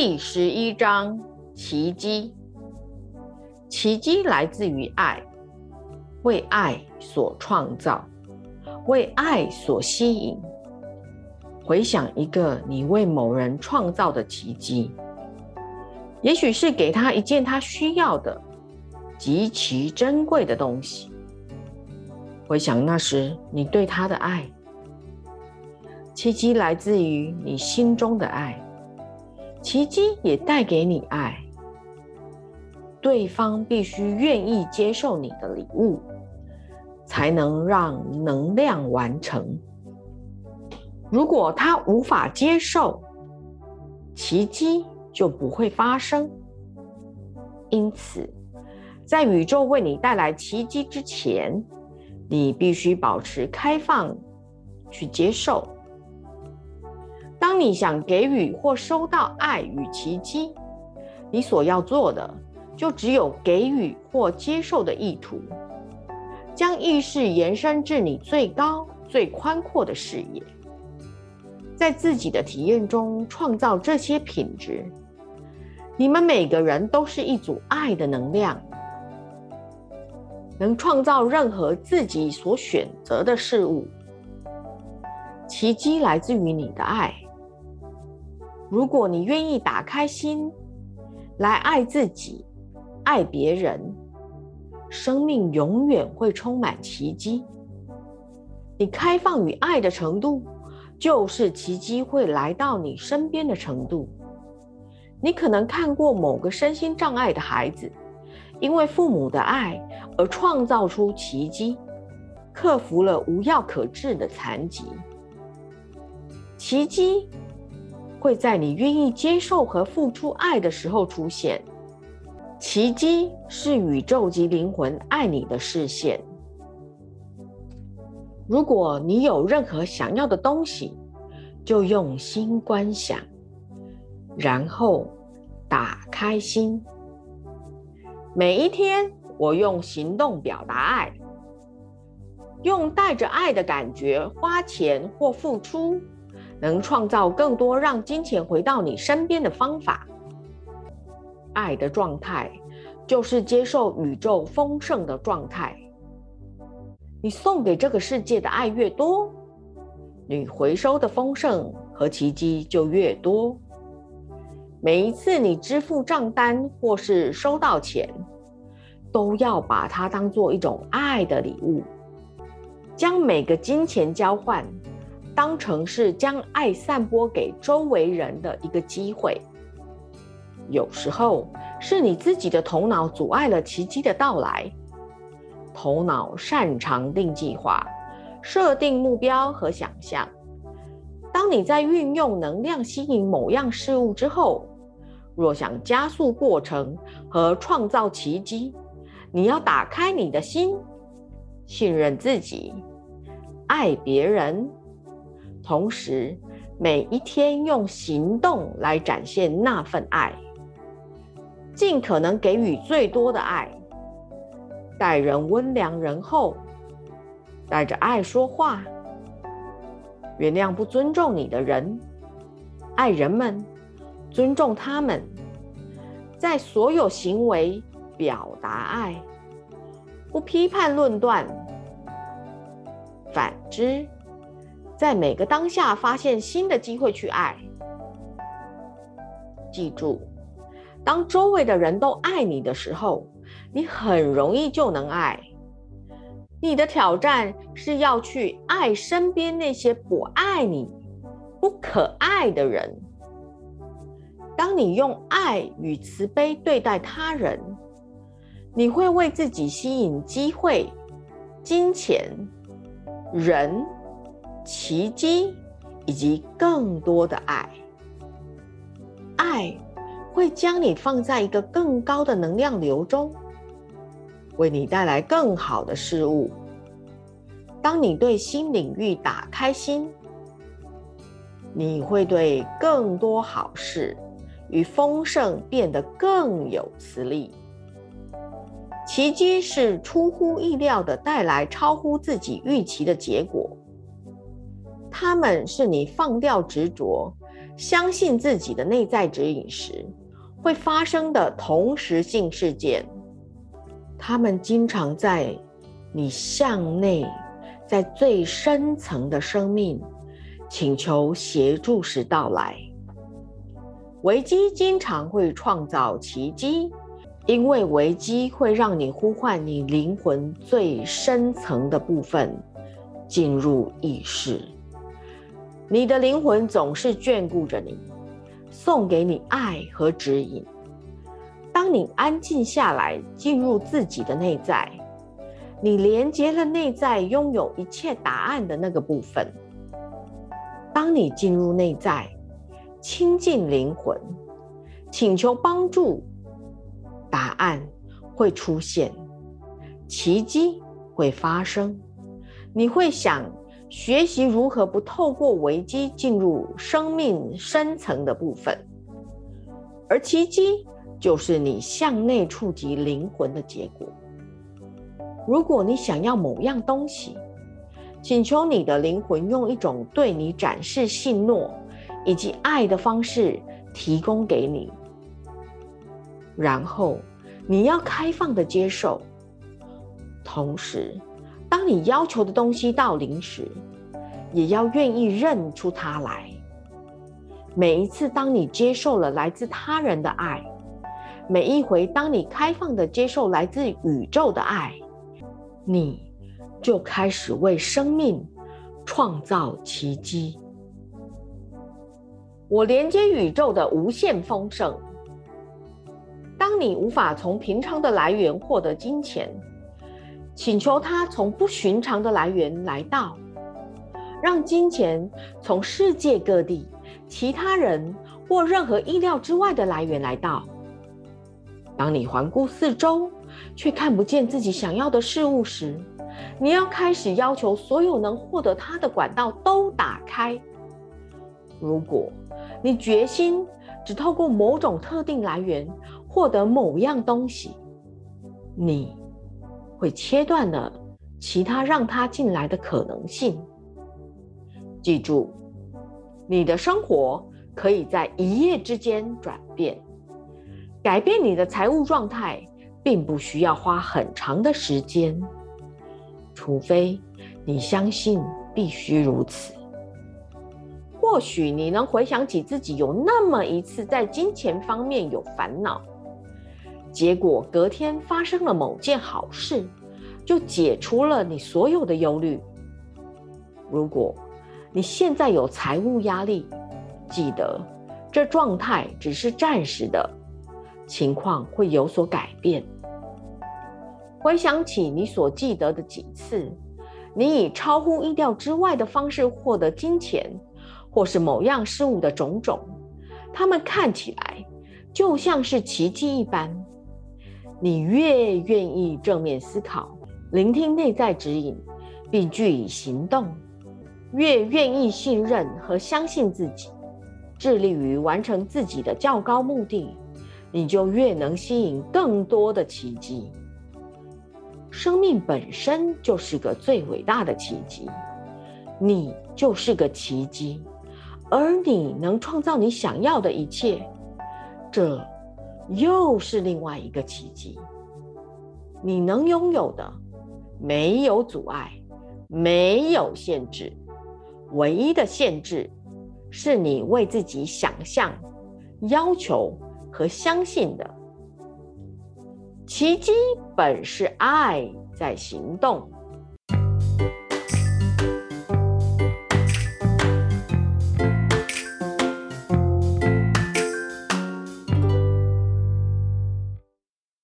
第十一章奇迹。奇迹来自于爱，为爱所创造，为爱所吸引。回想一个你为某人创造的奇迹，也许是给他一件他需要的极其珍贵的东西。回想那时你对他的爱，奇迹来自于你心中的爱。奇迹也带给你爱，对方必须愿意接受你的礼物，才能让能量完成。如果他无法接受，奇迹就不会发生。因此，在宇宙为你带来奇迹之前，你必须保持开放，去接受。当你想给予或收到爱与奇迹，你所要做的就只有给予或接受的意图，将意识延伸至你最高、最宽阔的视野，在自己的体验中创造这些品质。你们每个人都是一组爱的能量，能创造任何自己所选择的事物。奇迹来自于你的爱。如果你愿意打开心来爱自己、爱别人，生命永远会充满奇迹。你开放与爱的程度，就是奇迹会来到你身边的程度。你可能看过某个身心障碍的孩子，因为父母的爱而创造出奇迹，克服了无药可治的残疾。奇迹。会在你愿意接受和付出爱的时候出现。奇迹是宇宙及灵魂爱你的视线。如果你有任何想要的东西，就用心观想，然后打开心。每一天，我用行动表达爱，用带着爱的感觉花钱或付出。能创造更多让金钱回到你身边的方法。爱的状态就是接受宇宙丰盛的状态。你送给这个世界的爱越多，你回收的丰盛和奇迹就越多。每一次你支付账单或是收到钱，都要把它当做一种爱的礼物，将每个金钱交换。当成是将爱散播给周围人的一个机会。有时候是你自己的头脑阻碍了奇迹的到来。头脑擅长定计划、设定目标和想象。当你在运用能量吸引某样事物之后，若想加速过程和创造奇迹，你要打开你的心，信任自己，爱别人。同时，每一天用行动来展现那份爱，尽可能给予最多的爱，待人温良仁厚，带着爱说话，原谅不尊重你的人，爱人们，尊重他们，在所有行为表达爱，不批判论断，反之。在每个当下发现新的机会去爱。记住，当周围的人都爱你的时候，你很容易就能爱。你的挑战是要去爱身边那些不爱你、不可爱的人。当你用爱与慈悲对待他人，你会为自己吸引机会、金钱、人。奇迹，以及更多的爱。爱会将你放在一个更高的能量流中，为你带来更好的事物。当你对新领域打开心，你会对更多好事与丰盛变得更有磁力。奇迹是出乎意料的带来超乎自己预期的结果。他们是你放掉执着，相信自己的内在指引时，会发生的同时性事件，他们经常在你向内，在最深层的生命请求协助时到来。危机经常会创造奇迹，因为危机会让你呼唤你灵魂最深层的部分进入意识。你的灵魂总是眷顾着你。送给你爱和指引。当你安静下来，进入自己的内在，你连接了内在拥有一切答案的那个部分。当你进入内在，亲近灵魂，请求帮助，答案会出现，奇迹会发生。你会想。学习如何不透过危机进入生命深层的部分，而奇迹就是你向内触及灵魂的结果。如果你想要某样东西，请求你的灵魂用一种对你展示信诺以及爱的方式提供给你，然后你要开放的接受，同时。当你要求的东西到临时，也要愿意认出它来。每一次当你接受了来自他人的爱，每一回当你开放的接受来自宇宙的爱，你就开始为生命创造奇迹。我连接宇宙的无限丰盛。当你无法从平常的来源获得金钱。请求他从不寻常的来源来到，让金钱从世界各地、其他人或任何意料之外的来源来到。当你环顾四周，却看不见自己想要的事物时，你要开始要求所有能获得它的管道都打开。如果你决心只透过某种特定来源获得某样东西，你。会切断了其他让他进来的可能性。记住，你的生活可以在一夜之间转变，改变你的财务状态，并不需要花很长的时间，除非你相信必须如此。或许你能回想起自己有那么一次在金钱方面有烦恼。结果隔天发生了某件好事，就解除了你所有的忧虑。如果你现在有财务压力，记得这状态只是暂时的，情况会有所改变。回想起你所记得的几次，你以超乎意料之外的方式获得金钱，或是某样事物的种种，它们看起来就像是奇迹一般。你越愿意正面思考、聆听内在指引，并据以行动，越愿意信任和相信自己，致力于完成自己的较高目的，你就越能吸引更多的奇迹。生命本身就是个最伟大的奇迹，你就是个奇迹，而你能创造你想要的一切。这。又是另外一个奇迹。你能拥有的没有阻碍，没有限制，唯一的限制是你为自己想象、要求和相信的。奇迹本是爱在行动。